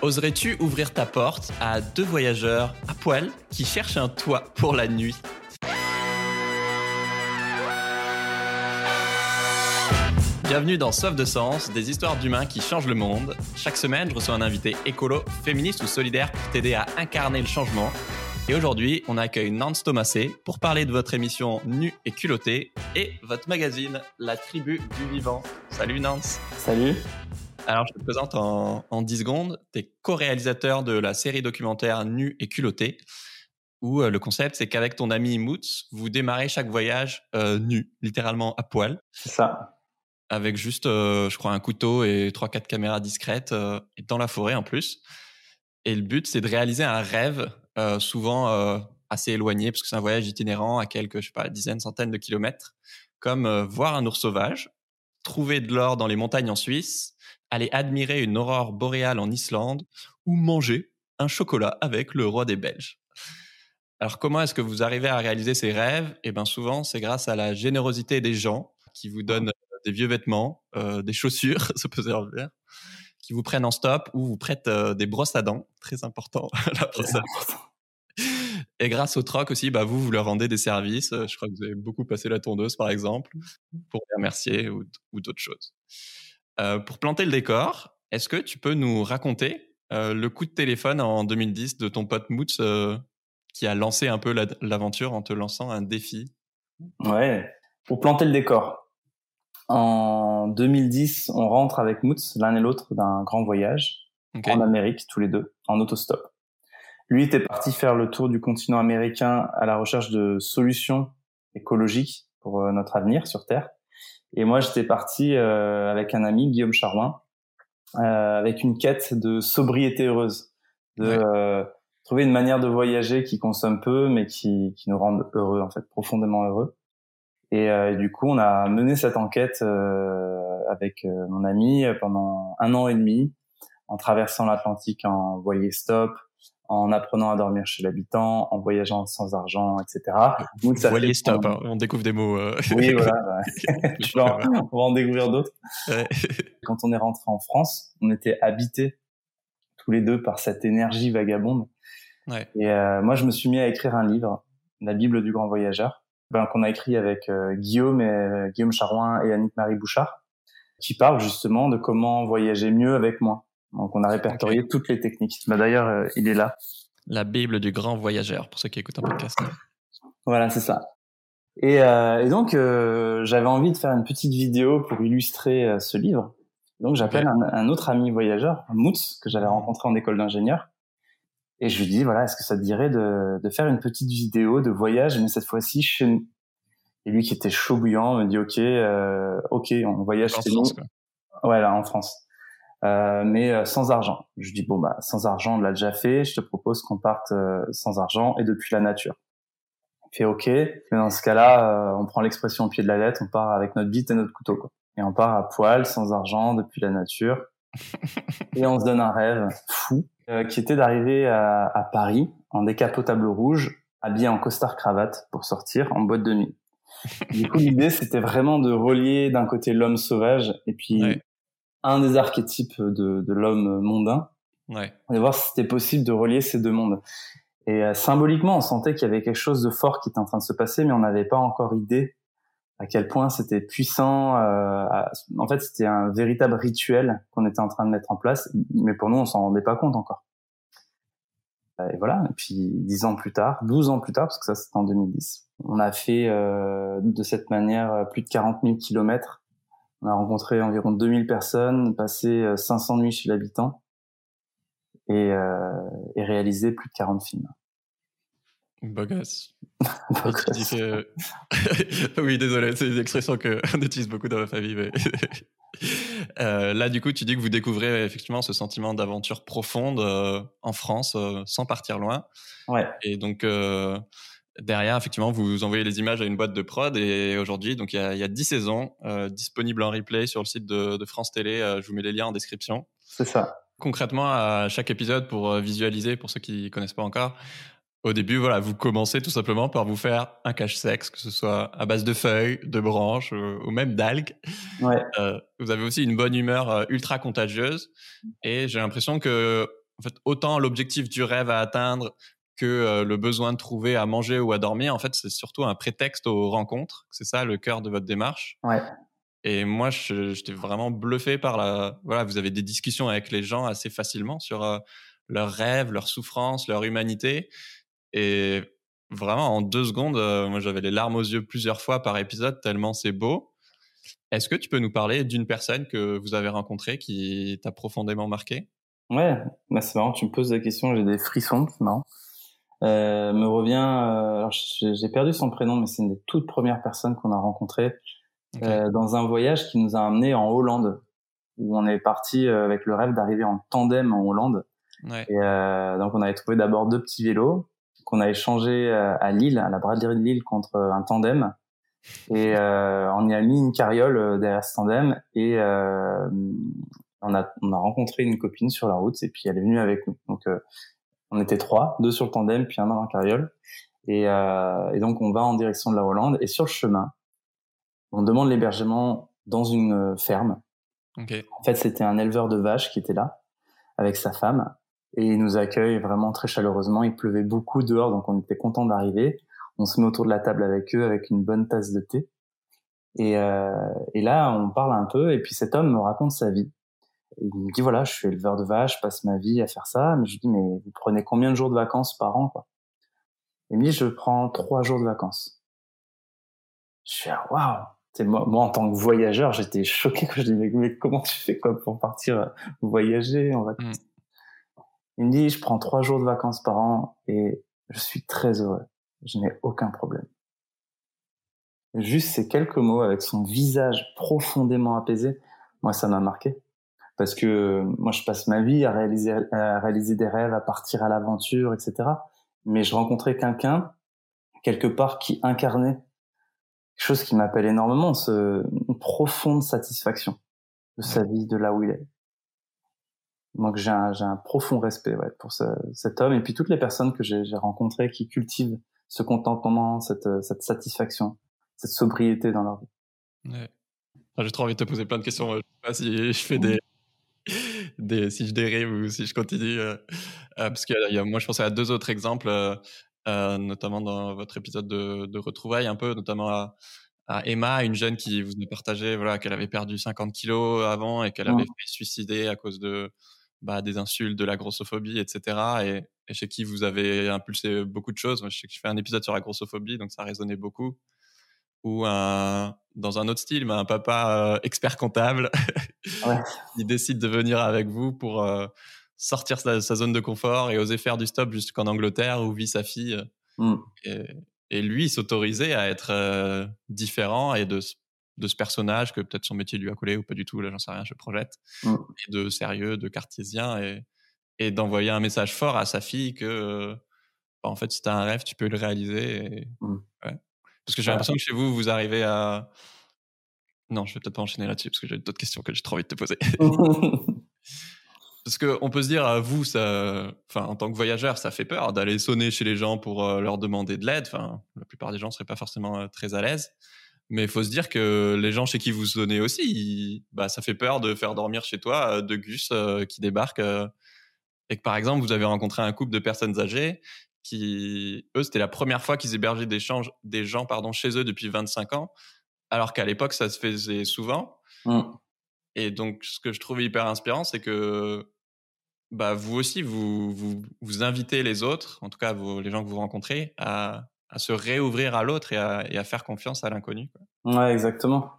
Oserais-tu ouvrir ta porte à deux voyageurs à poil qui cherchent un toit pour la nuit? Bienvenue dans Sauf de Sens, des histoires d'humains qui changent le monde. Chaque semaine, je reçois un invité écolo, féministe ou solidaire pour t'aider à incarner le changement. Et aujourd'hui, on accueille Nance Thomasé pour parler de votre émission Nu et culotté et votre magazine La Tribu du Vivant. Salut Nance. Salut. Alors, je te présente en, en 10 secondes. Tu es co-réalisateur de la série documentaire Nu et culotté, où euh, le concept, c'est qu'avec ton ami Moots, vous démarrez chaque voyage euh, nu, littéralement à poil. C'est ça avec juste, euh, je crois, un couteau et trois quatre caméras discrètes et dans la forêt en plus. Et le but, c'est de réaliser un rêve, souvent assez éloigné, parce que c'est un voyage itinérant à quelques, je sais pas, dizaines, centaines de kilomètres, comme voir un ours sauvage, trouver de l'or dans les montagnes en Suisse, aller admirer une aurore boréale en Islande, ou manger un chocolat avec le roi des Belges. Alors comment est-ce que vous arrivez à réaliser ces rêves? Eh bien souvent, c'est grâce à la générosité des gens qui vous donnent des vieux vêtements, euh, des chaussures, ça peut servir, qui vous prennent en stop ou vous prêtent euh, des brosses à dents, très important. la brosse à dents. Et grâce au troc aussi, bah, vous, vous leur rendez des services. Je crois que vous avez beaucoup passé la tondeuse, par exemple, pour les remercier ou, ou d'autres choses. Euh, pour planter le décor, est-ce que tu peux nous raconter euh, le coup de téléphone en 2010 de ton pote Moots euh, qui a lancé un peu l'aventure en te lançant un défi? Ouais, pour planter le décor. En 2010, on rentre avec Moots, l'un et l'autre, d'un grand voyage okay. en Amérique, tous les deux, en autostop. Lui était parti faire le tour du continent américain à la recherche de solutions écologiques pour notre avenir sur Terre. Et moi, j'étais parti euh, avec un ami, Guillaume Charouin, euh, avec une quête de sobriété heureuse, de ouais. euh, trouver une manière de voyager qui consomme peu, mais qui, qui nous rende heureux, en fait, profondément heureux. Et, euh, et, du coup, on a mené cette enquête euh, avec euh, mon ami pendant un an et demi, en traversant l'Atlantique en voilier stop, en apprenant à dormir chez l'habitant, en voyageant sans argent, etc. Donc, ça voilier hein, on découvre des mots. Euh... Oui, voilà. On va en découvrir d'autres. Ouais. Quand on est rentré en France, on était habités tous les deux par cette énergie vagabonde. Ouais. Et euh, moi, je me suis mis à écrire un livre, la Bible du grand voyageur ben, qu'on a écrit avec euh, Guillaume, et, euh, Guillaume Charouin et Annick Marie Bouchard, qui parle justement de comment voyager mieux avec moi. Donc on a répertorié okay. toutes les techniques. Ben, D'ailleurs, euh, il est là. La Bible du grand voyageur, pour ceux qui écoutent un podcast. Voilà, c'est ça. Et, euh, et donc j'avais envie de faire une petite vidéo pour illustrer ce livre. Donc j'appelle okay. un, un, autre ami voyageur, Moots, que j'avais rencontré en école d'ingénieur. Et je lui dis, voilà, est-ce que ça te dirait de, de faire une petite vidéo de voyage, mais cette fois-ci chez nous? Et lui, qui était chaud bouillant, me dit, OK, euh, OK, on voyage en chez France, nous. Quoi. Ouais, là, en France. Euh, mais euh, sans argent. Je dis, bon, bah, sans argent, on l'a déjà fait. Je te propose qu'on parte euh, sans argent et depuis la nature. Il fait OK. Mais dans ce cas-là, euh, on prend l'expression au pied de la lettre, on part avec notre bite et notre couteau. Quoi. Et on part à poil, sans argent, depuis la nature. et on se donne un rêve fou euh, qui était d'arriver à, à, Paris en décapotable rouge, habillé en costard cravate pour sortir en boîte de nuit. Du coup, l'idée c'était vraiment de relier d'un côté l'homme sauvage et puis. Un des archétypes de, de l'homme mondain, ouais. et voir si c'était possible de relier ces deux mondes. Et euh, symboliquement, on sentait qu'il y avait quelque chose de fort qui était en train de se passer, mais on n'avait pas encore idée à quel point c'était puissant. Euh, à... en fait, c'était un véritable rituel qu'on était en train de mettre en place, mais pour nous, on s'en rendait pas compte encore. Et voilà. Et puis dix ans plus tard, 12 ans plus tard, parce que ça c'était en 2010, on a fait euh, de cette manière plus de 40 000 kilomètres. On a rencontré environ 2000 personnes, passé 500 nuits chez l'habitant et, euh, et réalisé plus de 40 films. Beau gosse. que... oui, désolé, c'est une expression qu'on utilise beaucoup dans ma famille. Mais... euh, là, du coup, tu dis que vous découvrez effectivement ce sentiment d'aventure profonde euh, en France, euh, sans partir loin. Ouais. Et donc, euh, derrière, effectivement, vous envoyez les images à une boîte de prod. Et aujourd'hui, donc il y a, il y a 10 saisons disponibles en replay sur le site de, de France Télé. je vous mets les liens en description. C'est ça. Concrètement, à chaque épisode, pour visualiser, pour ceux qui connaissent pas encore, au début, voilà, vous commencez tout simplement par vous faire un cache-sexe, que ce soit à base de feuilles, de branches euh, ou même d'algues. Ouais. Euh, vous avez aussi une bonne humeur euh, ultra contagieuse et j'ai l'impression que en fait, autant l'objectif du rêve à atteindre que le besoin de trouver à manger ou à dormir, en fait, c'est surtout un prétexte aux rencontres. C'est ça le cœur de votre démarche. Ouais. Et moi, j'étais vraiment bluffé par la. Voilà, vous avez des discussions avec les gens assez facilement sur leurs rêves, leurs souffrances, leur humanité. Et vraiment, en deux secondes, moi, j'avais les larmes aux yeux plusieurs fois par épisode, tellement c'est beau. Est-ce que tu peux nous parler d'une personne que vous avez rencontrée qui t'a profondément marqué? Ouais, bah c'est marrant, tu me poses la question, j'ai des frissons, c'est marrant. Euh, me revient, euh, alors j'ai perdu son prénom, mais c'est une des toutes premières personnes qu'on a rencontrées euh, dans un voyage qui nous a amené en Hollande, où on est parti euh, avec le rêve d'arriver en tandem en Hollande. Ouais. Et euh, donc on avait trouvé d'abord deux petits vélos qu'on a échangés à Lille, à la braderie de Lille, contre un tandem. Et on y a mis une carriole derrière ce tandem et on a on a rencontré une copine sur la route et puis elle est venue avec nous. Donc on était trois, deux sur le tandem, puis un dans la carriole. Et, euh, et, donc on va en direction de la Hollande. Et sur le chemin, on demande l'hébergement dans une euh, ferme. Okay. En fait, c'était un éleveur de vaches qui était là avec sa femme et il nous accueille vraiment très chaleureusement. Il pleuvait beaucoup dehors, donc on était content d'arriver. On se met autour de la table avec eux avec une bonne tasse de thé. Et, euh, et là, on parle un peu et puis cet homme me raconte sa vie il me dit voilà, je suis éleveur de vaches, je passe ma vie à faire ça. Mais je lui dis mais vous prenez combien de jours de vacances par an quoi? Il me dit je prends trois jours de vacances. Je suis ah, waouh. Moi, moi, en tant que voyageur, j'étais choqué quand je dis mais, comment tu fais quoi pour partir euh, voyager en vacances? Mmh. Il me dit je prends trois jours de vacances par an et je suis très heureux. Je n'ai aucun problème. Juste ces quelques mots avec son visage profondément apaisé, moi ça m'a marqué parce que moi je passe ma vie à réaliser, à réaliser des rêves, à partir à l'aventure, etc. Mais je rencontrais quelqu'un quelque part qui incarnait quelque chose qui m'appelle énormément, ce, une profonde satisfaction de sa vie, de là où il est. Donc j'ai un, un, profond respect ouais, pour ce, cet homme et puis toutes les personnes que j'ai rencontrées qui cultivent ce contentement, cette, cette satisfaction, cette sobriété dans leur vie. Ouais. Ah, j'ai trop envie de te poser plein de questions. Je sais pas si je fais des, des, si je dérive ou si je continue. Euh, euh, parce que y a, moi, je pensais à deux autres exemples, euh, notamment dans votre épisode de, de retrouvailles, un peu, notamment à, à, Emma, une jeune qui vous a partagé voilà, qu'elle avait perdu 50 kilos avant et qu'elle avait fait suicider à cause de bah, des insultes, de la grossophobie, etc. Et, et, chez qui vous avez impulsé beaucoup de choses. Moi, je sais que je fais un épisode sur la grossophobie, donc ça résonnait beaucoup ou un, dans un autre style, mais un papa euh, expert comptable ouais. il décide de venir avec vous pour euh, sortir sa, sa, zone de confort et oser faire du stop jusqu'en Angleterre où vit sa fille. Mm. Et, et, lui s'autoriser à être euh, différent et de, de ce personnage que peut-être son métier lui a collé ou pas du tout, là j'en sais rien, je projette, mm. et de sérieux, de cartésien et, et d'envoyer un message fort à sa fille que bah, en fait si tu as un rêve, tu peux le réaliser. Et, mm. ouais. Parce que j'ai l'impression que chez vous, vous arrivez à. Non, je vais peut-être pas enchaîner là-dessus parce que j'ai d'autres questions que j'ai trop envie de te poser. parce qu'on peut se dire, à vous, ça, enfin, en tant que voyageur, ça fait peur d'aller sonner chez les gens pour euh, leur demander de l'aide. Enfin, la plupart des gens seraient pas forcément euh, très à l'aise. Mais il faut se dire que les gens chez qui vous sonnez aussi, bah, ça fait peur de faire dormir chez toi euh, deux gus qui débarquent. et que par exemple, vous avez rencontré un couple de personnes âgées qui, eux, c'était la première fois qu'ils hébergeaient des, des gens pardon, chez eux depuis 25 ans, alors qu'à l'époque, ça se faisait souvent. Mmh. Et donc, ce que je trouve hyper inspirant, c'est que bah, vous aussi, vous, vous, vous, invitez les autres, en tout cas vous, les gens que vous rencontrez, à, à se réouvrir à l'autre et à, et à, faire confiance à l'inconnu. Ouais, exactement.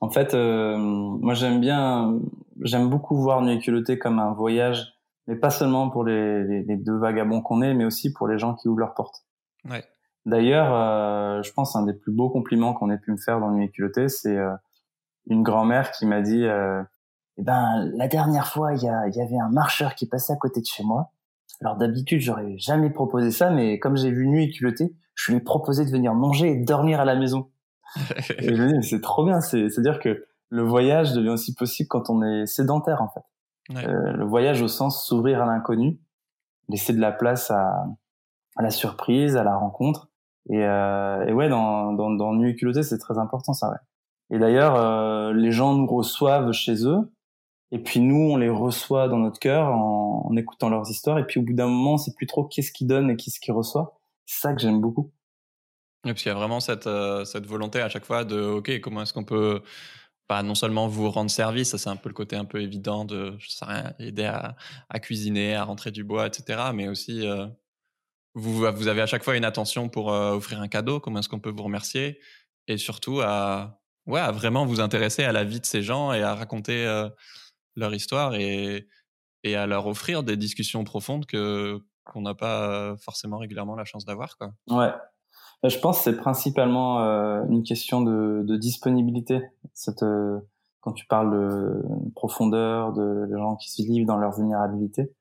En fait, euh, moi j'aime bien, j'aime beaucoup voir Nuit comme un voyage mais pas seulement pour les, les, les deux vagabonds qu'on est, mais aussi pour les gens qui ouvrent leurs portes. Ouais. D'ailleurs, euh, je pense un des plus beaux compliments qu'on ait pu me faire dans Nuit culotté, c'est euh, une grand-mère qui m'a dit euh, eh ben la dernière fois, il y, a, y avait un marcheur qui passait à côté de chez moi. Alors d'habitude, j'aurais jamais proposé ça, mais comme j'ai vu Nuit culotté, je lui ai proposé de venir manger et dormir à la maison. et je me dis, c'est trop bien. C'est-à-dire que le voyage devient aussi possible quand on est sédentaire, en fait. Euh, le voyage au sens s'ouvrir à l'inconnu, laisser de la place à, à, la surprise, à la rencontre. Et, euh, et ouais, dans, dans, dans Nuit c'est très important ça. Ouais. Et d'ailleurs, euh, les gens nous reçoivent chez eux Et puis nous, on les reçoit dans notre cœur en, en écoutant leurs histoires. Et puis au bout d'un moment, c'est plus trop qu'est-ce qu'ils donnent et qu'est-ce qu'ils reçoit. C'est ça que j'aime beaucoup. Oui, parce qu'il y a vraiment cette, euh, cette volonté à chaque fois de, OK, comment est-ce qu'on peut pas non seulement vous rendre service, ça c'est un peu le côté un peu évident de, je sais rien, aider à, cuisiner, à rentrer du bois, etc. Mais aussi, euh, vous, vous avez à chaque fois une attention pour euh, offrir un cadeau, comment est-ce qu'on peut vous remercier, et surtout à, ouais, à vraiment vous intéresser à la vie de ces gens et à raconter leur histoire et, et à leur offrir des discussions profondes que qu'on n'a pas forcément régulièrement la chance d'avoir, quoi. Ouais, je pense que c'est principalement euh, une question de, de disponibilité. Cette, euh, quand tu parles de profondeur, de, de, gens qui se livrent dans leur vulnérabilité.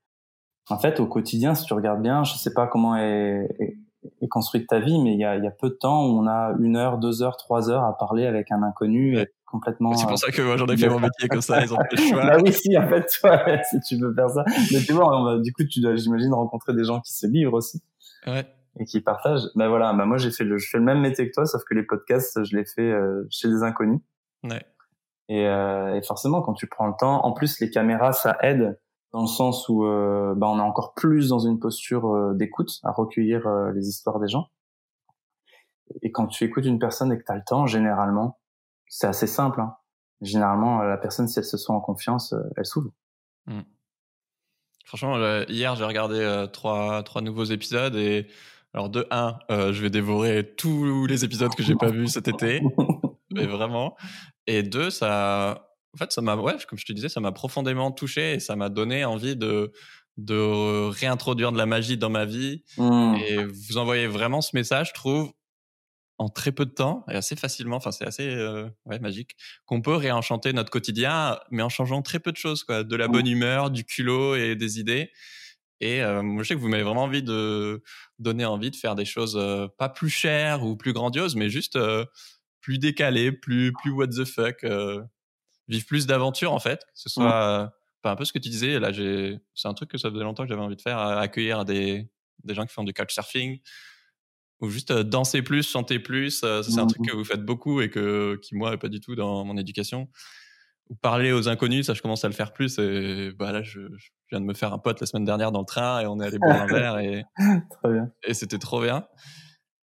En fait, au quotidien, si tu regardes bien, je sais pas comment est, est, est construite ta vie, mais il y a, y a, peu de temps où on a une heure, deux heures, trois heures à parler avec un inconnu et complètement. C'est pour ça que moi j'en ai fait mon métier comme ça, ils ont fait le choix. bah oui, si, en fait, toi, si tu veux faire ça. Mais tu vois, va, du coup, tu dois, j'imagine, rencontrer des gens qui se livrent aussi. Ouais et qui partagent. Ben voilà, ben moi j'ai fait le, je fais le même métier que toi, sauf que les podcasts, je les fais euh, chez des inconnus. Ouais. Et, euh, et, forcément, quand tu prends le temps, en plus les caméras, ça aide dans le sens où euh, ben on est encore plus dans une posture euh, d'écoute, à recueillir euh, les histoires des gens. Et quand tu écoutes une personne et que tu as le temps, généralement, c'est assez simple. Hein. Généralement, la personne, si elle se sent en confiance, elle s'ouvre. Mmh. Franchement, hier, j'ai regardé trois, trois nouveaux épisodes et alors de 1, euh, je vais dévorer tous les épisodes que j'ai pas vus cet été, mais vraiment. Et deux, ça, en fait, ça m'a, ouais, comme je te disais, ça m'a profondément touché et ça m'a donné envie de de réintroduire de la magie dans ma vie. Mmh. Et vous envoyez vraiment ce message, je trouve, en très peu de temps et assez facilement. Enfin, c'est assez euh, ouais, magique qu'on peut réenchanter notre quotidien, mais en changeant très peu de choses, quoi, de la bonne humeur, du culot et des idées. Et euh, moi, je sais que vous m'avez vraiment envie de donner envie de faire des choses euh, pas plus chères ou plus grandioses, mais juste euh, plus décalées, plus plus what the fuck, vivre plus d'aventures en fait, que ce soit pas un peu ce que tu disais. Là, j'ai c'est un truc que ça faisait longtemps que j'avais envie de faire, accueillir des des gens qui font du couchsurfing ou juste danser plus, chanter plus. c'est un truc mmh. que vous faites beaucoup et que qui moi est pas du tout dans mon éducation ou parler aux inconnus, ça je commence à le faire plus. Et bah là, je, je, viens de me faire un pote la semaine dernière dans le train et on est allé boire un verre et, et c'était trop bien.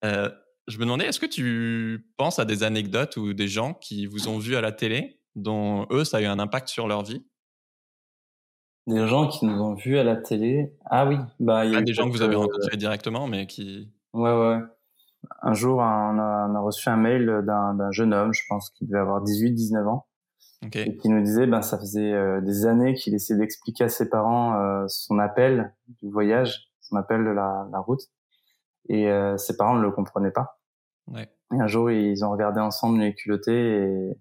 Euh, je me demandais, est-ce que tu penses à des anecdotes ou des gens qui vous ont vu à la télé, dont eux, ça a eu un impact sur leur vie? Des gens qui nous ont vus à la télé? Ah oui, bah il y a des gens que vous avez euh, rencontrés directement, mais qui. Ouais, ouais. Un jour, on a, on a reçu un mail d'un jeune homme, je pense qu'il devait avoir 18-19 ans, Okay. Et qui nous disait, ben ça faisait euh, des années qu'il essayait d'expliquer à ses parents euh, son appel du voyage, son appel de la, la route, et euh, ses parents ne le comprenaient pas. Ouais. Et un jour, ils ont regardé ensemble les culottés et,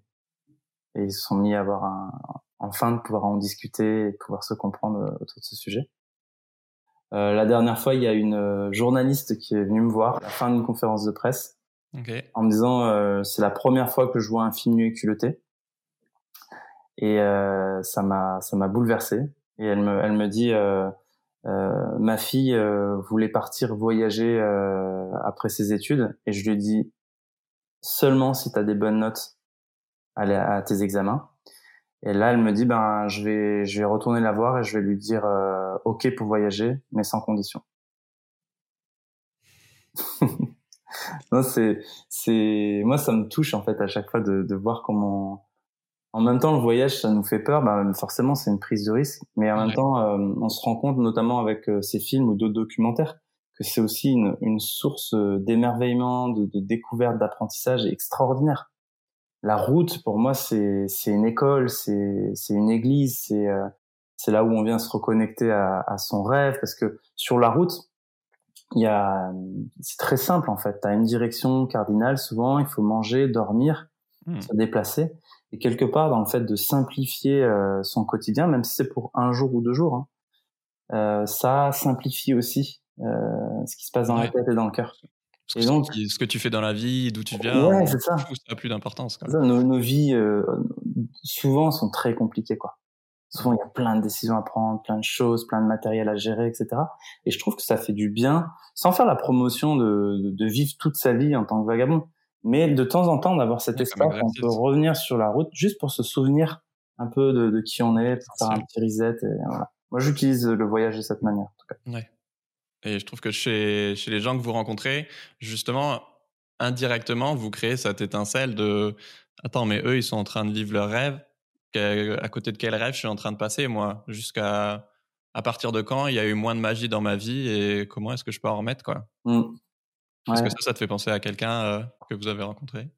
et ils se sont mis à avoir un, enfin de pouvoir en discuter et de pouvoir se comprendre autour de ce sujet. Euh, la dernière fois, il y a une journaliste qui est venue me voir à la fin d'une conférence de presse okay. en me disant c'est la première fois que je vois un film nu et culotté et euh, ça m'a ça m'a bouleversé. Et elle me elle me dit euh, euh, ma fille euh, voulait partir voyager euh, après ses études et je lui dis seulement si tu as des bonnes notes à, à, tes examens et là elle me dit ben je vais je vais retourner la voir et je vais lui dire euh, ok pour voyager mais sans condition non c'est c'est moi ça me touche en fait à chaque fois de, de voir comment en même temps, le voyage, ça nous fait peur. Bah, forcément, c'est une prise de risque. Mais en même temps, euh, on se rend compte, notamment avec euh, ces films ou d'autres documentaires, que c'est aussi une, une source euh, d'émerveillement, de, de, découverte, d'apprentissage extraordinaire. La route, pour moi, c'est une école, c'est une église, c'est c'est là où on vient se reconnecter à, à, son rêve. Parce que sur la route, il y a c'est très simple en fait. Tu as une direction cardinale. Souvent, il faut manger, dormir, mmh. se déplacer. Et quelque part, dans le fait de simplifier euh, son quotidien, même si c'est pour un jour ou deux jours, hein, euh, ça simplifie aussi euh, ce qui se passe dans la tête et dans le cœur. Et donc, ce que tu fais dans la vie, d'où tu viens, ouais, c'est ça. ça a plus d'importance. Nos, nos, vies, euh, souvent, sont très compliquées, quoi. Souvent, il y a plein de décisions à prendre, plein de choses, plein de matériel à gérer, etc. Et je trouve que ça fait du bien, sans faire la promotion de, de, de vivre toute sa vie en tant que vagabond, mais de temps en temps d'avoir cet espace, on peut revenir sur la route juste pour se souvenir un peu de, de qui on est, pour faire un petit reset. Et voilà. Moi, j'utilise le voyage de cette manière. En tout cas. Ouais. Et je trouve que chez, chez les gens que vous rencontrez, justement, indirectement, vous créez cette étincelle de Attends, mais eux, ils sont en train de vivre leur rêve. À côté de quel rêve je suis en train de passer, moi? Jusqu'à à partir de quand il y a eu moins de magie dans ma vie et comment est-ce que je peux en remettre quoi? Mmh. Est-ce que ça, ça te fait penser à quelqu'un euh, que vous avez rencontré?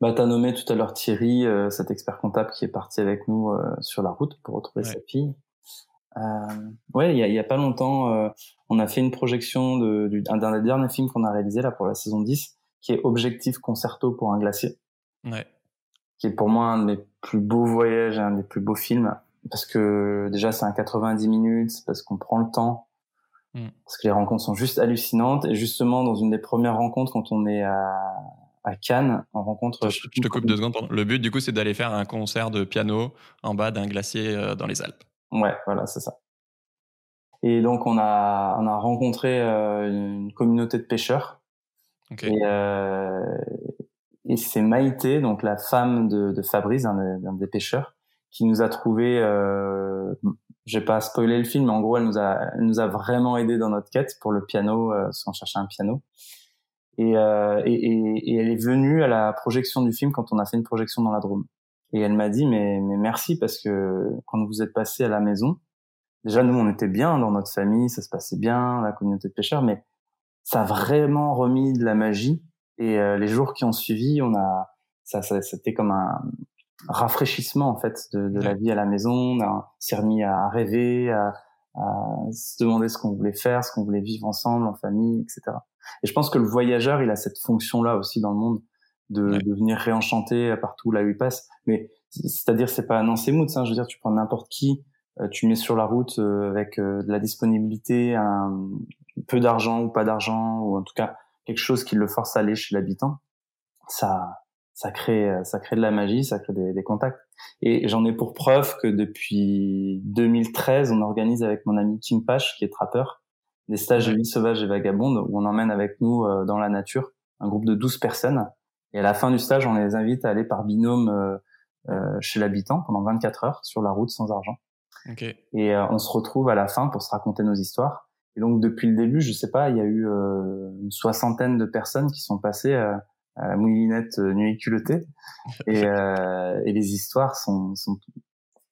Bah, Tu as nommé tout à l'heure Thierry, euh, cet expert comptable qui est parti avec nous euh, sur la route pour retrouver sa fille. Ouais, il y a, pas longtemps, on a fait une projection d'un de, d'un des derniers films qu'on a réalisé là pour la saison 10, qui est Objectif Concerto pour un glacier. Ouais. Qui est pour moi un des plus beaux voyages, un des plus beaux films parce que déjà c'est un 90 minutes, parce qu'on prend le temps, mm. parce que les rencontres sont juste hallucinantes. Et justement, dans une des premières rencontres, quand on est à, à Cannes, on rencontre. Je, te coupe deux secondes. Le but, du coup, c'est d'aller faire un concert de piano en bas d'un glacier euh, dans les Alpes. Ouais, voilà, c'est ça. Et donc, on a, on a rencontré euh, une communauté de pêcheurs. Okay. Et, euh, et c'est Maïté, donc la femme de, de Fabrice, un, des pêcheurs, qui nous a trouvé. Euh, j'ai pas spoilé le film, mais en gros, elle nous a, elle nous a vraiment aidé dans notre quête pour le piano, euh, parce qu'on cherchait un piano. Et, euh, et, et, et, elle est venue à la projection du film quand on a fait une projection dans la Drôme. Et elle m'a dit mais, mais merci parce que quand vous êtes passé à la maison, déjà nous on était bien dans notre famille, ça se passait bien, la communauté de pêcheurs, mais ça a vraiment remis de la magie. Et euh, les jours qui ont suivi, on a ça, ça c'était comme un, rafraîchissement en fait de, de la vie à la maison. On s'est remis à rêver, à, à se demander ce qu'on voulait faire, ce qu'on voulait vivre ensemble en famille, etc. Et je pense que le voyageur, il a cette fonction-là aussi dans le monde de, de venir réenchanter partout là où il passe. Mais c'est-à-dire, c'est pas un c'est mood, ça. Je veux dire, tu prends n'importe qui, euh, tu mets sur la route euh, avec euh, de la disponibilité, un peu d'argent ou pas d'argent, ou en tout cas quelque chose qui le force à aller chez l'habitant. Ça, ça crée euh, ça crée de la magie, ça crée des, des contacts. Et j'en ai pour preuve que depuis 2013, on organise avec mon ami Kim Pache, qui est trappeur, des stages de vie sauvage et vagabonde où on emmène avec nous euh, dans la nature un groupe de 12 personnes. Et à la fin du stage, on les invite à aller par binôme euh, chez l'habitant pendant 24 heures sur la route sans argent. Okay. Et on se retrouve à la fin pour se raconter nos histoires. Et donc depuis le début, je sais pas, il y a eu une soixantaine de personnes qui sont passées à la moulinette euh, nuit culottée. Et, euh, et les histoires sont, sont,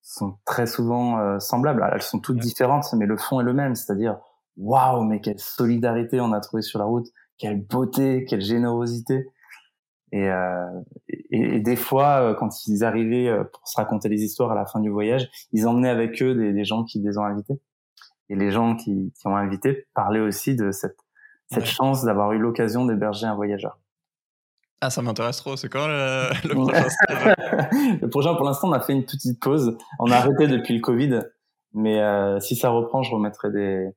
sont très souvent euh, semblables. Elles sont toutes différentes, mais le fond est le même. C'est-à-dire, waouh, mais quelle solidarité on a trouvé sur la route, quelle beauté, quelle générosité. Et, euh, et, et, des fois, quand ils arrivaient pour se raconter les histoires à la fin du voyage, ils emmenaient avec eux des, des gens qui les ont invités. Et les gens qui, qui ont invité parlaient aussi de cette, cette chance d'avoir eu l'occasion d'héberger un voyageur. Ah, ça m'intéresse trop. C'est quand le, le prochain Le prochain, pour l'instant, on a fait une petite pause. On a arrêté depuis le Covid. Mais euh, si ça reprend, je remettrai des.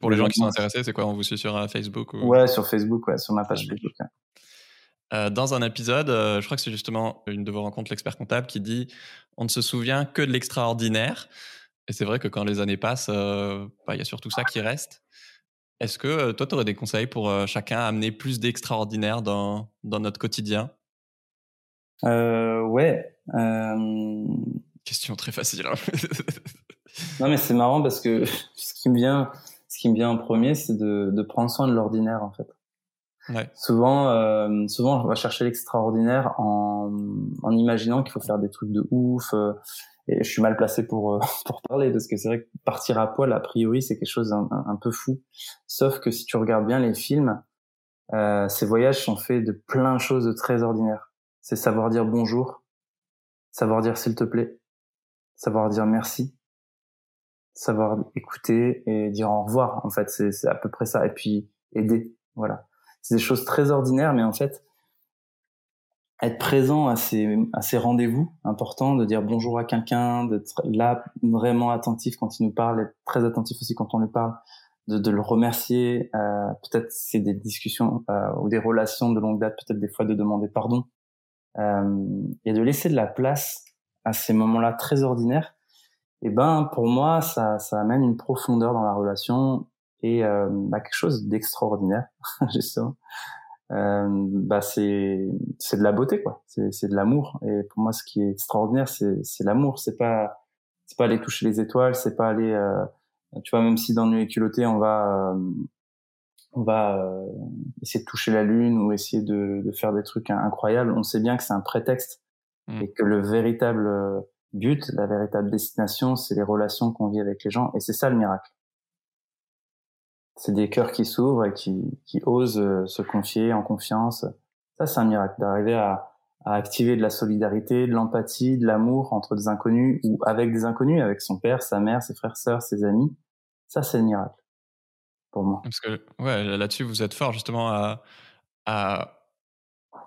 Pour les gens qui sont intéressés, c'est quoi? On vous suit sur euh, Facebook ou... Ouais, sur Facebook, ouais, sur ma page Facebook. Euh, dans un épisode, je crois que c'est justement une de vos rencontres, l'expert comptable, qui dit on ne se souvient que de l'extraordinaire. Et c'est vrai que quand les années passent, bah, il y a surtout ça qui reste. Est-ce que euh, toi, tu aurais des conseils pour euh, chacun amener plus d'extraordinaire dans, dans notre quotidien? Euh, Ouais. Euh... Question très facile. Hein. non, mais c'est marrant parce que ce qui me vient, ce qui me vient en premier, c'est de, de prendre soin de l'ordinaire, en fait. Ouais. Souvent, euh, souvent, on va chercher l'extraordinaire en, en imaginant qu'il faut faire des trucs de ouf, euh, et je suis mal placé pour euh, pour parler parce que c'est vrai que partir à poil a priori c'est quelque chose d'un un, peu fou. Sauf que si tu regardes bien les films euh, ces voyages sont faits de plein de choses très ordinaires. C'est savoir dire bonjour savoir dire s'il te plaît savoir dire merci savoir écouter et dire au revoir en fait. C'est à peu près ça. Et puis aider voilà. C'est des choses très ordinaires mais en fait être présent à ces, à ces rendez-vous importants, de dire bonjour à quelqu'un, d'être là vraiment attentif quand il nous parle, être très attentif aussi quand on lui parle, de, de le remercier. Euh, peut-être c'est des discussions euh, ou des relations de longue date, peut-être des fois de demander pardon euh, et de laisser de la place à ces moments-là très ordinaires. Et eh ben pour moi ça, ça amène une profondeur dans la relation et euh, bah, quelque chose d'extraordinaire justement. Euh, bah c'est c'est de la beauté quoi. C'est c'est de l'amour. Et pour moi ce qui est extraordinaire c'est c'est l'amour. C'est pas c'est pas aller toucher les étoiles c'est pas aller euh, tu vois même si dans Nuit et culotté on va euh, on va euh, essayer de toucher la lune ou essayer de, de faire des trucs incroyables on sait bien que c'est un prétexte. Mmh. et que le véritable but la véritable destination c'est les relations qu'on vit avec les gens. Et c'est ça le miracle c'est des cœurs qui s'ouvrent et qui, qui osent euh, se confier en confiance. Ça, c'est un miracle d'arriver à, à activer de la solidarité, de l'empathie, de l'amour entre des inconnus ou avec des inconnus, avec son père, sa mère, ses frères, sœurs, ses amis. Ça, c'est le miracle pour moi. Parce que là-dessus, vous êtes fort justement à, à...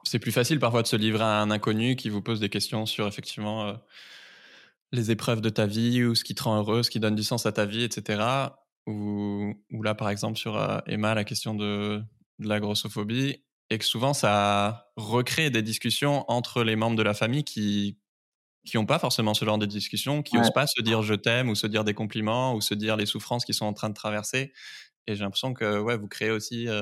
C'est plus facile parfois de se livrer à un inconnu qui vous pose des questions sur effectivement euh, les épreuves de ta vie ou ce qui te rend heureux, ce qui donne du sens à ta vie, etc ou, là, par exemple, sur euh, Emma, la question de, de, la grossophobie, et que souvent, ça recrée des discussions entre les membres de la famille qui qui n'ont pas forcément ce genre de discussions, qui n'osent pas se dire je t'aime ou se dire des compliments ou se dire les souffrances qu'ils sont en train de traverser. Et j'ai l'impression que ouais, vous créez aussi, euh,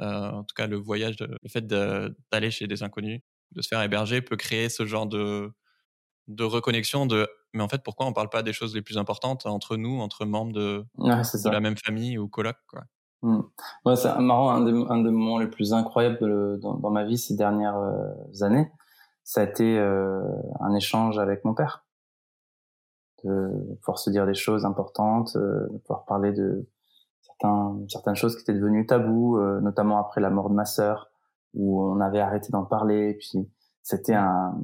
euh, en tout cas, le voyage, le fait d'aller chez des inconnus, de se faire héberger peut créer ce genre de, de reconnexion de mais en fait pourquoi on parle pas des choses les plus importantes entre nous entre membres de, de la même famille ou coloc quoi? Mmh. ouais, c'est marrant un des, un des, moments les plus incroyables dans, dans ma vie ces dernières euh, années ça a été euh, un échange avec mon père. De pouvoir se dire des choses importantes euh, de pouvoir parler de certains, certaines choses qui étaient devenues tabous notamment après la mort de ma sœur où on avait arrêté d'en parler et puis c'était un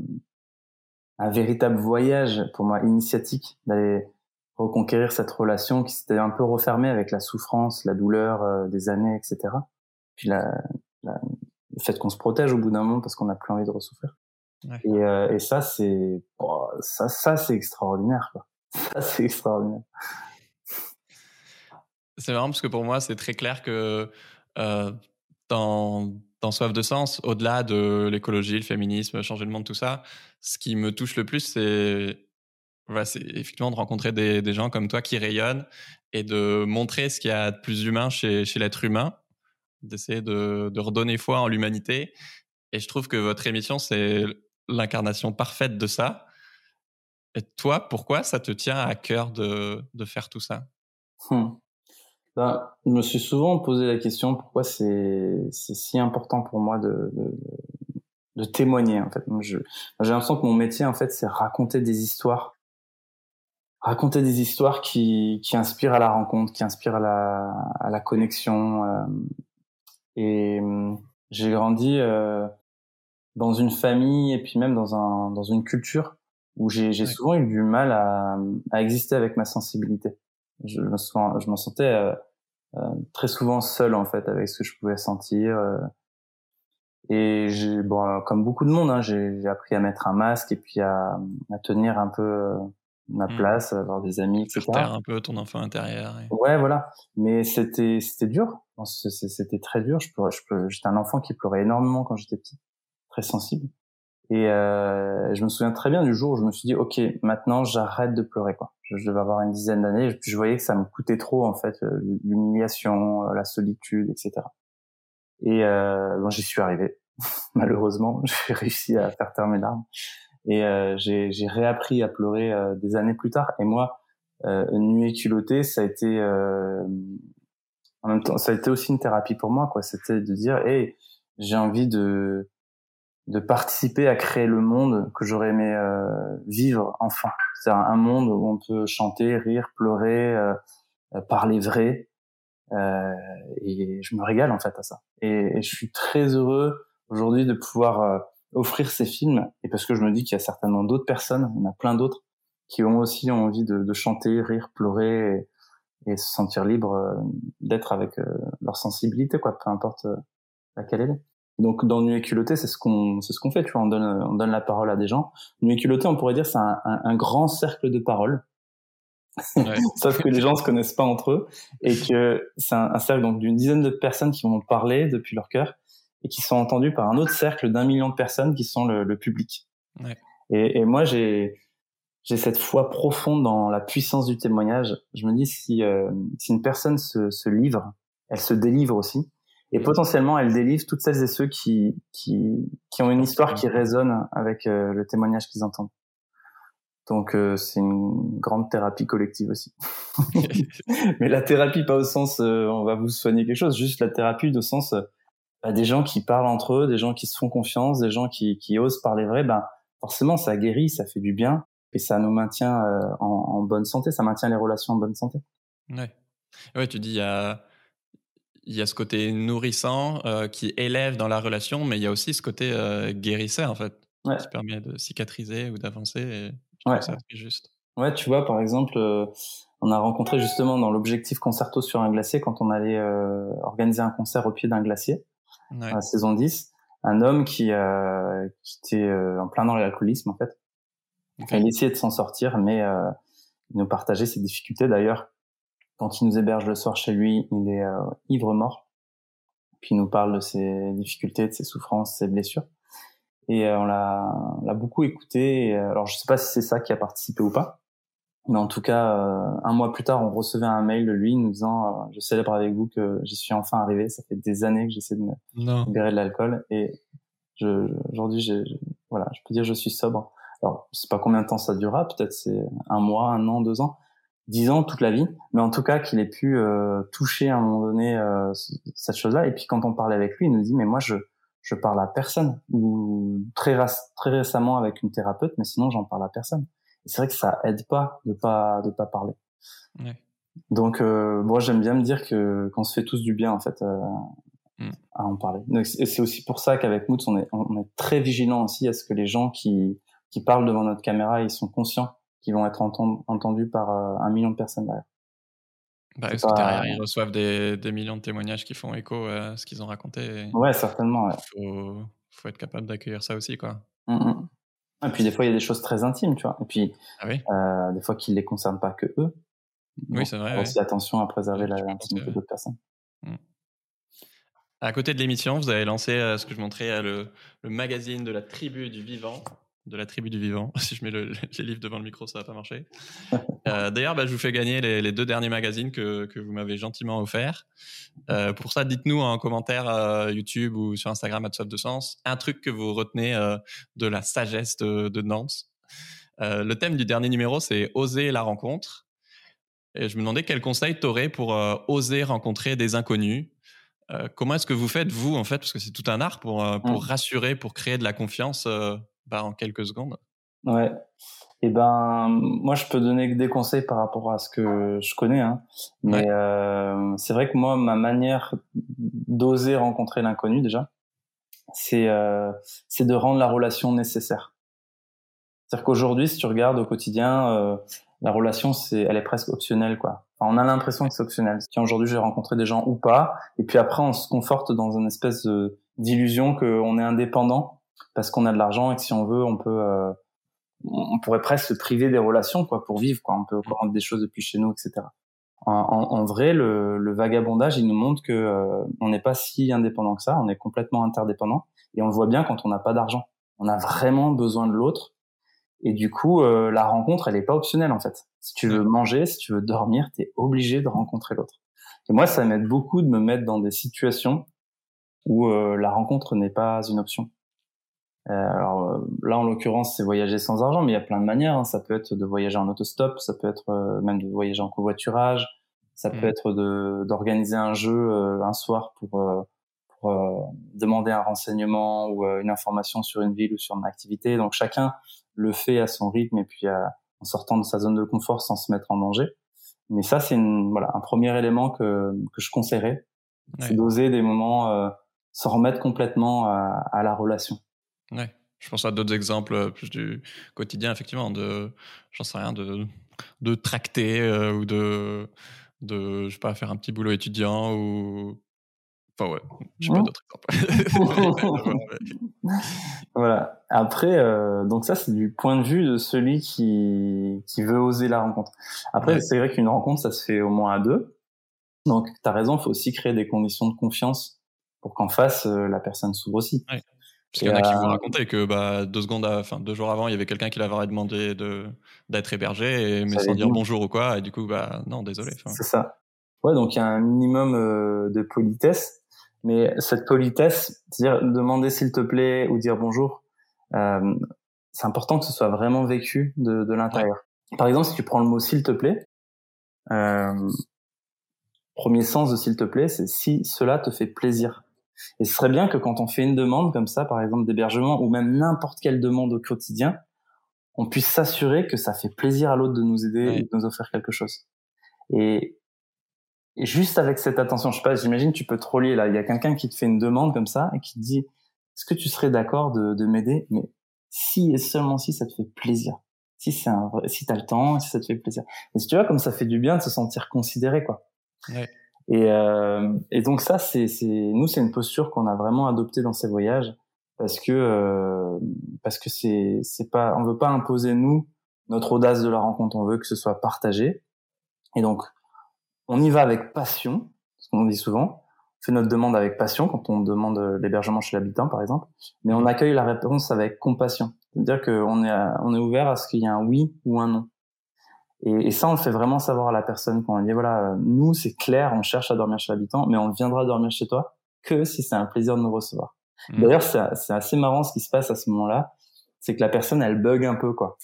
un véritable voyage pour moi initiatique d'aller reconquérir cette relation qui s'était un peu refermée avec la souffrance, la douleur euh, des années, etc. Puis la, la, le fait qu'on se protège au bout d'un moment parce qu'on n'a plus envie de ressouffrir. Ouais. Et, euh, et, ça, c'est oh, ça, ça c'est extraordinaire. Quoi. Ça, c'est extraordinaire. C'est marrant parce que pour moi, c'est très clair que euh, dans dans Soif de sens, au-delà de l'écologie, le féminisme, changer le monde, tout ça, ce qui me touche le plus, c'est effectivement de rencontrer des, gens comme toi qui rayonnent et de montrer ce qu'il y a de plus humain chez, l'être humain, d'essayer de, redonner foi en l'humanité. Et je trouve que votre émission, c'est l'incarnation parfaite de ça. Et toi, pourquoi ça te tient à cœur de, faire tout ça? Hum. Ben, je me suis souvent posé la question pourquoi c'est si important pour moi de, de, de témoigner en fait. J'ai l'impression que mon métier en fait c'est raconter des histoires, raconter des histoires qui, qui inspirent à la rencontre, qui inspirent à la, à la connexion. Euh, et hum, j'ai grandi euh, dans une famille et puis même dans un dans une culture où j'ai souvent eu du mal à, à exister avec ma sensibilité je me je m'en sentais euh, euh, très souvent seul en fait avec ce que je pouvais sentir. Euh. et j'ai, bon, comme beaucoup de monde, hein, j'ai appris à mettre un masque et puis à, à tenir un peu ma mmh. place, avoir des amis, etc. Faire un peu ton enfant intérieur. Ouais, voilà. Mais c'était c'était dur. C'était très dur. Je je j'étais un enfant qui pleurait énormément quand j'étais petit, très sensible. Et euh, je me souviens très bien du jour où je me suis dit, ok, maintenant j'arrête de pleurer. Quoi. Je, devais avoir une dizaine d'années. Je, voyais que ça me coûtait trop en fait, euh, l'humiliation, euh, la solitude, etc. Et euh, bon, j'y suis arrivé. Malheureusement, j'ai réussi à faire taire mes larmes. Et euh, j'ai réappris à pleurer euh, des années plus tard. Et moi, euh, nuit culottée, ça a été en même temps, ça a été aussi une thérapie pour moi. quoi. C'était de dire, hey, j'ai envie de de participer à créer le monde que j'aurais aimé euh, vivre enfin. C'est un monde où on peut chanter, rire, pleurer, euh, euh, parler vrai. Euh, et je me régale en fait à ça. Et, je suis très heureux aujourd'hui de pouvoir euh, offrir ces films. Et parce que je me dis qu'il y a certainement d'autres personnes, il y en a plein d'autres, qui ont aussi envie de, de chanter, rire, pleurer et, se sentir libre d'être avec leur sensibilité, quoi, peu importe laquelle elle est. Donc dans Nuit culotté, c'est ce qu'on c'est ce qu'on fait, tu vois, on donne on donne la parole à des gens. Nuit culotté, on pourrait dire c'est un, un, grand cercle de parole. Ouais. Sauf que les gens se connaissent pas entre eux et que c'est un, cercle donc d'une dizaine de personnes qui vont parler depuis leur cœur et qui sont entendues par un autre cercle d'un million de personnes qui sont le, le public. Ouais. Et, et, moi j'ai j'ai cette foi profonde dans la puissance du témoignage. Je me dis si euh, si une personne se, se livre, elle se délivre aussi Et potentiellement, elle délivre toutes celles et ceux qui, qui, qui ont une histoire qui résonne avec euh, le témoignage qu'ils entendent. Donc euh, c'est une grande thérapie collective aussi. Mais la thérapie pas au sens euh, on va vous soigner quelque chose, juste la thérapie au sens bah, des gens qui parlent entre eux, des gens qui se font confiance, des gens qui, qui osent parler vrai. Ben forcément ça guérit, ça fait du bien et ça nous maintient en, en, bonne santé, ça maintient les relations en bonne santé. Ouais. Ouais, tu dis il y a il y a ce côté nourrissant euh, qui élève dans la relation, mais il y a aussi ce côté euh, guérisseur en fait, qui permet de cicatriser ou d'avancer. Ouais. Ça juste. Ouais, tu vois, par exemple, euh, on a rencontré justement dans l'objectif concerto sur un glacier quand on allait organiser un concert au pied d'un glacier, à la saison 10, un homme qui, qui était en plein dans l'alcoolisme en fait. Il essayait de s'en sortir, mais il nous partageait ses difficultés. D'ailleurs, quand il nous héberge le soir chez lui, il est euh, ivre mort. Puis il nous parle de ses difficultés, de ses souffrances, ses blessures. Et euh, on l'a beaucoup écouté. Euh, alors je sais pas si c'est ça qui a participé ou pas, mais en tout cas, un mois plus tard, on recevait un mail de lui nous disant "Je célèbre avec vous que j'y suis enfin arrivé. Ça fait des années que j'essaie de me libérer de l'alcool et aujourd'hui, je, voilà, je peux dire que je suis sobre. Alors je sais pas combien de temps ça durera. Peut-être c'est un mois, un an, deux ans dix ans, toute la vie, mais en tout cas qu'il ait pu euh, toucher à un moment donné euh, cette chose-là. Et puis quand on parlait avec lui, il nous dit mais moi je je parle à personne ou très très récemment avec une thérapeute, mais sinon j'en parle à personne. Et c'est vrai que ça aide pas de pas de pas parler. Ouais. Donc euh, moi j'aime bien me dire que qu'on se fait tous du bien en fait euh, mm. à en parler. Et c'est aussi pour ça qu'avec Moods on est on est très vigilant aussi à ce que les gens qui qui parlent devant notre caméra ils sont conscients qui vont être entendus par euh, un million de personnes derrière. Bah, que derrière, ils reçoivent des, des, millions de témoignages qui font écho à ce qu'ils ont raconté. Ouais, certainement. Il faut, faut, être capable d'accueillir ça aussi, quoi. Mmh, mmh. Et puis des fois, il y a des choses très intimes, tu vois. Et puis, ah oui euh, des fois, qui ne les concernent pas que eux. oui, c'est vrai. Aussi attention à préserver l'intimité d'autres personnes. Mmh. À côté de l'émission, vous avez lancé euh, ce que je montrais, le, le magazine de la tribu du vivant de la tribu du vivant. Si je mets le, les livres devant le micro, ça va pas marcher. Euh, D'ailleurs, bah, je vous fais gagner les, les deux derniers magazines que, que vous m'avez gentiment offerts. Euh, pour ça, dites-nous en commentaire euh, YouTube ou sur Instagram, à de Sens, un truc que vous retenez de la sagesse de, de Nance. Le thème du dernier numéro, c'est oser la rencontre. Et je me demandais quel conseil tu aurais pour oser rencontrer des inconnus. comment est-ce que vous faites, vous, en fait, parce que c'est tout un art pour, pour mmh. rassurer, pour créer de la confiance bah, en quelques secondes Ouais. Et eh ben, moi, je peux donner des conseils par rapport à ce que je connais, hein. mais euh, c'est vrai que moi, ma manière d'oser rencontrer l'inconnu déjà, c'est euh, c'est de rendre la relation nécessaire. C'est-à-dire qu'aujourd'hui, si tu regardes au quotidien, euh, la relation, c'est, elle est presque optionnelle, quoi. Enfin, on a l'impression que c'est optionnel. Tiens, aujourd'hui, j'ai rencontré des gens ou pas, et puis après, on se conforte dans une espèce d'illusion qu'on est indépendant parce qu'on a de l'argent et que si on veut, on peut, euh, on pourrait presque se priver des relations quoi pour vivre quoi. On peut rendre des choses depuis chez nous, etc. En, en, vrai, le, le, vagabondage, il nous montre que euh, on n'est pas si indépendant que ça. On est complètement interdépendant et on le voit bien quand on n'a pas d'argent. On a vraiment besoin de l'autre et du coup, euh, la rencontre, elle est pas optionnelle en fait. Si tu veux manger, si tu veux dormir, tu es obligé de rencontrer l'autre. Et moi, ça m'aide beaucoup de me mettre dans des situations où la rencontre n'est pas une option. Euh, alors euh, là, en l'occurrence, c'est voyager sans argent, mais il y a plein de manières. Hein. Ça peut être de voyager en autostop, ça peut être euh, même de voyager en covoiturage, ça peut mmh. être de d'organiser un jeu un soir pour, pour demander un renseignement ou une information sur une ville ou sur une activité. Donc chacun le fait à son rythme et puis en sortant de sa zone de confort sans se mettre en danger. Mais ça, c'est voilà un premier élément que que je conseillerais, c'est d'oser des moments euh, s'en remettre complètement à, à la relation. Ouais. Je pense à d'autres exemples euh, plus du quotidien, effectivement, de, j'en sais rien, de, de tracter euh, ou de, de, je sais pas, faire un petit boulot étudiant ou. Enfin, ouais, je sais pas d'autres exemples. voilà. Après, euh, donc ça, c'est du point de vue de celui qui, qui veut oser la rencontre. Après, c'est vrai qu'une rencontre, ça se fait au moins à deux. Donc, tu as raison, il faut aussi créer des conditions de confiance pour qu'en face, la personne s'ouvre aussi. Ouais. Parce qu'il y en a qui vous racontaient que bah, deux secondes, enfin deux jours avant, il y avait quelqu'un qui l'avait demandé de d'être hébergé, et, mais sans dire bonjour ou quoi, et du coup, bah non, désolé. C'est ça. Ouais, donc il y a un minimum euh, de politesse. Mais cette politesse, dire demander s'il te plaît ou dire bonjour, euh, c'est important que ce soit vraiment vécu de, de l'intérieur. Par exemple, si tu prends le mot s'il te plaît, euh, premier sens de s'il te plaît, c'est si cela te fait plaisir. Et ce serait bien que quand on fait une demande comme ça, par exemple d'hébergement ou même n'importe quelle demande au quotidien, on puisse s'assurer que ça fait plaisir à l'autre de nous aider et de nous offrir quelque chose. Et, et juste avec cette attention, je sais pas, j'imagine tu peux te relier là. Il y a quelqu'un qui te fait une demande comme ça et qui te dit est-ce que tu serais d'accord de, de m'aider? Mais si et seulement si ça te fait plaisir. Si c'est un vrai, si t'as le temps, si ça te fait plaisir. Et si tu vois comme ça fait du bien de se sentir considéré quoi. Ouais. Et, euh, et donc ça c'est nous c'est une posture qu'on a vraiment adoptée dans ces voyages parce que euh, parce que c'est c'est pas on veut pas imposer nous notre audace de la rencontre, on veut que ce soit partagé. Et donc on y va avec passion, ce qu'on dit souvent. On fait notre demande avec passion quand on demande l'hébergement chez l'habitant, par exemple, mais on accueille la réponse avec compassion. C'est-à-dire qu'on est, on est ouvert à ce qu'il y ait un oui ou un non. Et, et, ça, on le fait vraiment savoir à la personne quand on dit, voilà, nous, c'est clair, on cherche à dormir chez l'habitant, mais on viendra dormir chez toi que si c'est un plaisir de nous recevoir. Mmh. D'ailleurs, c'est assez marrant ce qui se passe à ce moment-là, c'est que la personne, elle bug un peu, quoi.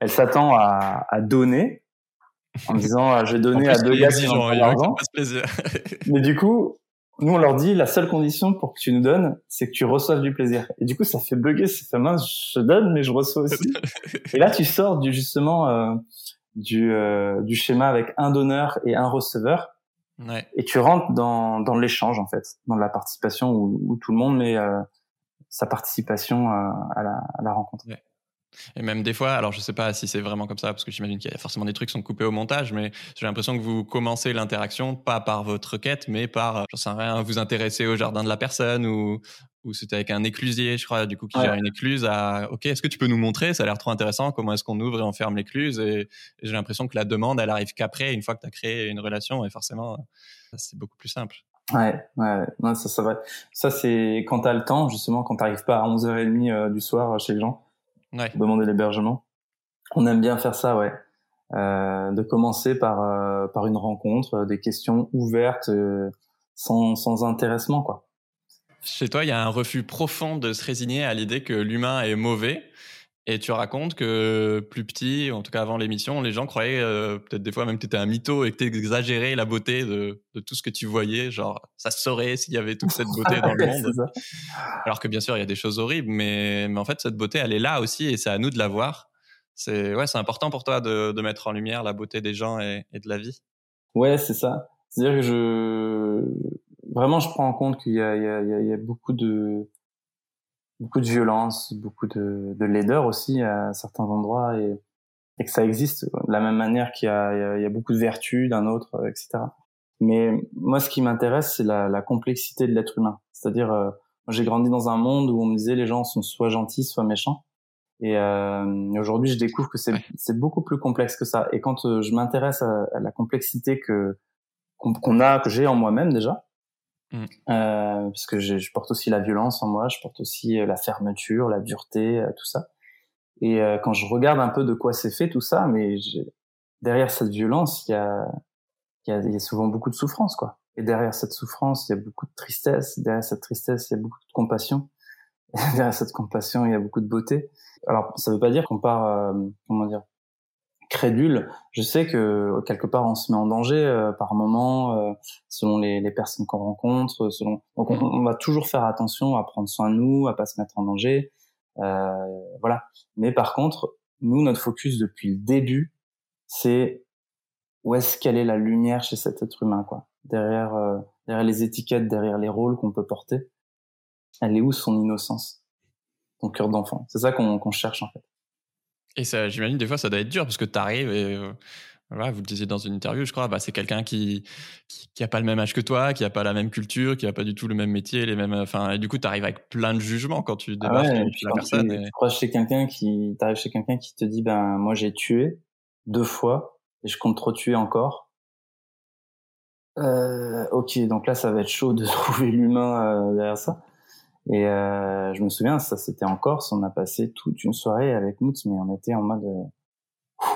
Elle s'attend à, à donner, en disant je vais donner à deux gars qui l'argent. Mais du coup, nous on leur dit la seule condition pour que tu nous donnes, c'est que tu reçoives du plaisir. Et du coup, ça fait bugger, ça fait mince, je donne mais je reçois aussi. et là, tu sors du justement euh, du euh, du schéma avec un donneur et un receveur. Ouais. Et tu rentres dans dans l'échange en fait, dans la participation où, où tout le monde met euh, sa participation euh, à la, à la rencontre. Ouais. Et même des fois, alors je sais pas si c'est vraiment comme ça, parce que j'imagine qu'il y a forcément des trucs qui sont coupés au montage, mais j'ai l'impression que vous commencez l'interaction pas par votre quête, mais par, j'en sais rien, vous intéresser au jardin de la personne ou, ou c'était avec un éclusier, je crois, du coup, qui gère une écluse à, OK, est-ce que tu peux nous montrer? Ça a l'air trop intéressant. Comment est-ce qu'on ouvre et on ferme l'écluse? Et, j'ai l'impression que la demande, elle arrive qu'après, une fois que tu as créé une relation, et forcément, c'est beaucoup plus simple. Ouais, ouais, non, ça, ça va. Ça, c'est quand t'as le temps, justement, quand t'arrives pas à 11h30 euh, du soir chez les gens ouais. demander l'hébergement. On aime bien faire ça, ouais. Euh, de commencer par euh, par une rencontre, euh, des questions ouvertes, euh, sans sans intéressement, quoi. Chez toi, il y a un refus profond de se résigner à l'idée que l'humain est mauvais et tu racontes que plus petit, en tout cas avant l'émission, les gens croyaient euh, peut-être des fois même que tu étais un mytho et que tu exagérais la beauté de, de, tout ce que tu voyais. Genre, ça se saurait s'il y avait toute cette beauté dans le monde. Alors que bien sûr, il y a des choses horribles, mais, mais en fait, cette beauté, elle est là aussi et c'est à nous de la voir. C'est ouais, c'est important pour toi de, de, mettre en lumière la beauté des gens et, et de la vie. Ouais, c'est ça. C'est-à-dire que je vraiment, je prends en compte qu'il y a, il y, a, il y a beaucoup de beaucoup de violence, beaucoup de, de laideur aussi à certains endroits et, et que ça existe de la même manière qu'il y a, il y a, beaucoup de vertus d'un autre, etc. Mais moi, ce qui m'intéresse, c'est la, la, complexité de l'être humain. C'est-à-dire, euh, j'ai grandi dans un monde où on me disait les gens sont soit gentils, soit méchants. Et euh, aujourd'hui, je découvre que c'est beaucoup plus complexe que ça. Et quand euh, je m'intéresse à, à, la complexité que qu'on a, que j'ai en moi-même déjà, Mm. Euh, parce que je, porte aussi la violence en moi, je porte aussi euh, la fermeture, la dureté, euh, tout ça. Et euh, quand je regarde un peu de quoi c'est fait tout ça, mais derrière cette violence, il y a, y, a, y a souvent beaucoup de souffrance, quoi. Et derrière cette souffrance, il y a beaucoup de tristesse. Derrière cette tristesse, il y a beaucoup de compassion. Derrière cette compassion, il y a beaucoup de beauté. Alors, ça veut pas dire qu'on part, comment dire, crédule, je sais que quelque part on se met en danger euh, par moment, euh, selon les, les personnes qu'on rencontre, selon. Donc on, va toujours faire attention à prendre soin de nous, à pas se mettre en danger, euh, voilà. Mais par contre, nous notre focus depuis le début, c'est où est-ce qu'elle est la lumière chez cet être humain, quoi. Derrière, euh, derrière les étiquettes, derrière les rôles qu'on peut porter, elle est où son innocence, son cœur d'enfant. C'est ça qu'on cherche en fait. Et ça, j'imagine, des fois, ça doit être dur parce que tu arrives et euh, voilà, vous le disiez dans une interview, je crois, bah, c'est quelqu'un qui, qui, a pas le même âge que toi, qui a pas la même culture, qui a pas du tout le même métier, les mêmes, enfin, et du coup, tu arrives avec plein de jugements quand tu ah débarques ah chez la personne. Tu, et... crois chez quelqu'un qui, t'arrives chez quelqu'un qui te dit, ben, moi, j'ai tué deux fois et je compte trop tuer encore. Euh, ok, donc là, ça va être chaud de trouver l'humain euh, derrière ça. Et euh, je me souviens, ça c'était en Corse, on a passé toute une soirée avec Moots, mais on était en mode... Euh,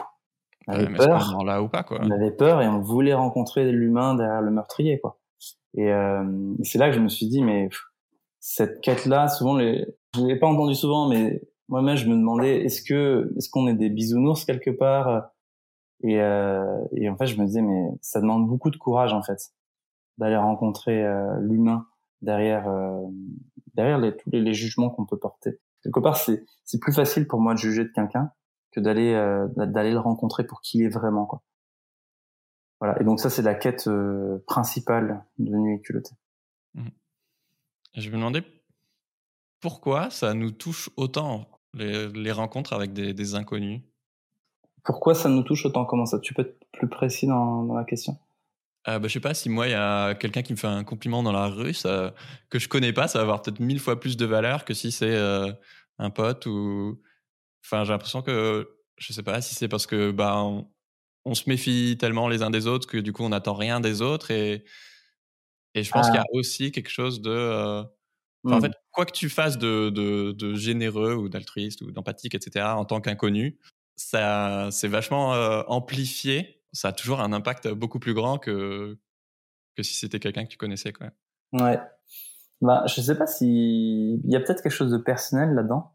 on avait peur. Là ou pas, quoi. On avait peur et on voulait rencontrer l'humain derrière le meurtrier, quoi. Et, euh, c'est là que je me suis dit, mais cette quête-là, souvent, les... je l'ai pas entendu souvent, mais moi-même, je me demandais, est-ce que, est-ce qu'on est des bisounours quelque part? Et, euh, et en fait, je me disais, mais ça demande beaucoup de courage, en fait, d'aller rencontrer euh, l'humain derrière, euh, derrière les, tous les, jugements qu'on peut porter. Quelque part, c'est, c'est plus facile pour moi de juger de quelqu'un que d'aller, euh, d'aller le rencontrer pour qui il est vraiment, quoi. Voilà. Et donc ça, c'est la quête euh, principale de Nuit culottée. Mmh. Je me demandais pourquoi ça nous touche autant les, les rencontres avec des, des inconnus? Pourquoi ça nous touche autant? Comment ça? Tu peux être plus précis dans, dans la question? Euh, bah, je sais pas si moi il y a quelqu'un qui me fait un compliment dans la rue ça, que je connais pas ça va avoir peut-être mille fois plus de valeur que si c'est euh, un pote ou enfin j'ai l'impression que je sais pas si c'est parce que bah on, se méfie tellement les uns des autres que du coup on n'attend rien des autres et et je pense qu'il y a ah. aussi quelque chose de euh, en mmh. fait quoi que tu fasses de, de, de généreux ou d'altruiste ou d'empathique etc en tant qu'inconnu ça c'est vachement amplifié ça a toujours un impact beaucoup plus grand que, que si c'était quelqu'un que tu connaissais. Quoi. Ouais. Bah, je sais pas si il y a peut-être quelque chose de personnel là-dedans.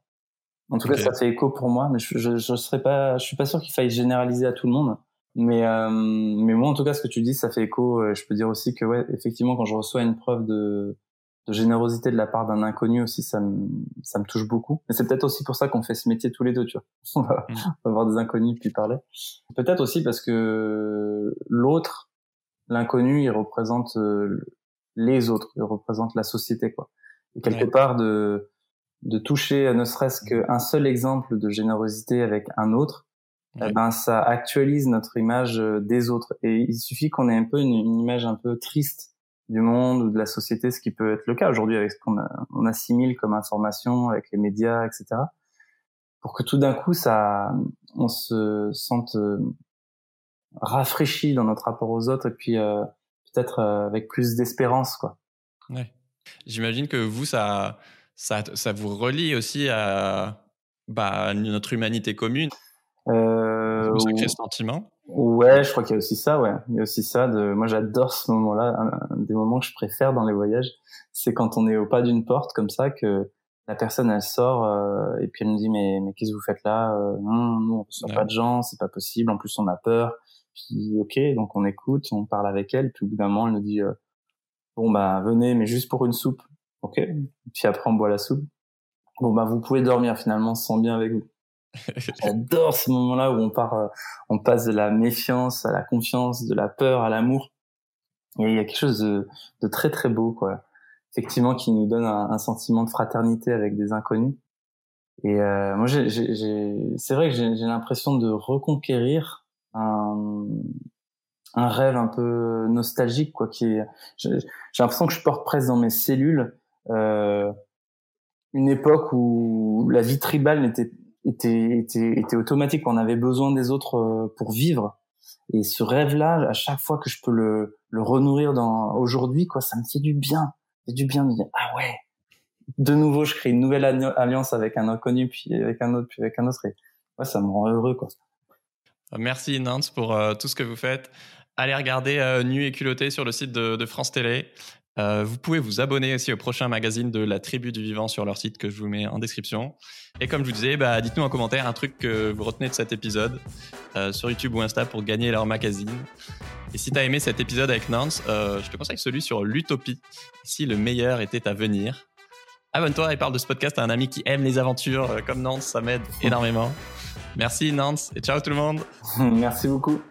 En tout cas, ça fait écho pour moi, mais je, je, je serais pas, je suis pas sûr qu'il faille généraliser à tout le monde. Mais, euh, mais moi, en tout cas, ce que tu dis, ça fait écho. Je peux dire aussi que, ouais, effectivement, quand je reçois une preuve de, de générosité de la part d'un inconnu aussi, ça me, ça me touche beaucoup. Et c'est peut-être aussi pour ça qu'on fait ce métier tous les deux, tu vois. On va, mm. voir des inconnus puis parler. Peut-être aussi parce que l'autre, l'inconnu, il représente euh, les autres, il représente la société, quoi. Et quelque part de, de toucher ne serait-ce qu'un seul exemple de générosité avec un autre, eh ben ça actualise notre image euh, des autres. Et il suffit qu'on ait un peu une, une image un peu triste du monde ou de la société, ce qui peut être le cas aujourd'hui avec ce qu'on on assimile comme information, avec les médias, etc. Pour que tout d'un coup, ça, on se sente euh, rafraîchi dans notre rapport aux autres et puis euh, peut-être euh, avec plus d'espérance, quoi. Ouais. J'imagine que vous, ça, ça, ça vous relie aussi à bah, notre humanité commune. Euh, sacré sentiment. Ouais, je crois qu'il y a aussi ça, ouais. Il y a aussi ça de, moi j'adore ce moment-là. Un, des moments que je préfère dans les voyages, c'est quand on est au pas d'une porte comme ça, que la personne elle sort euh, et puis elle nous dit mais mais qu'est-ce que vous faites là euh, Non, nous on reçoit pas de gens, c'est pas possible. En plus on a peur. Puis ok, donc on écoute, on parle avec elle. Puis au bout d'un moment elle nous dit euh, bon bah venez, mais juste pour une soupe. Ok. Puis après on boit la soupe. Bon bah vous pouvez dormir finalement, on se sent bien avec vous. J'adore ce moment-là où on part, euh, on passe de la méfiance à la confiance, de la peur à l'amour. Il y a quelque chose de, très très beau, quoi. Effectivement, qui nous donne un, sentiment de fraternité avec des inconnus. Et euh, moi, c'est vrai que j'ai l'impression de reconquérir un, un rêve un peu nostalgique, quoi. Qui j'ai l'impression que je porte presque dans mes cellules euh, une époque où la vie tribale n'était était, automatique. On avait besoin des autres euh, pour vivre. Et ce rêve-là, à chaque fois que je peux le, renourrir aujourd'hui, quoi, ça me fait du bien. C'est du bien de dire ah ouais. De nouveau, je crée une nouvelle alliance avec un inconnu, puis avec un autre, puis avec un autre. Et ça me rend heureux, quoi. Merci Nance pour euh, tout ce que vous faites. Allez regarder euh, Nu et culotté sur le site de France Télé. Euh, vous pouvez vous abonner aussi au prochain magazine de la Tribu du Vivant sur leur site que je vous mets en description. Et comme je vous disais, bah, dites-nous en commentaire un truc que vous retenez de cet épisode euh, sur YouTube ou Insta pour gagner leur magazine. Et si tu as aimé cet épisode avec Nance, euh, je te conseille celui sur l'utopie, si le meilleur était à venir. Abonne-toi et parle de ce podcast à un ami qui aime les aventures comme Nance, ça m'aide énormément. Merci Nance et ciao tout le monde. Merci beaucoup.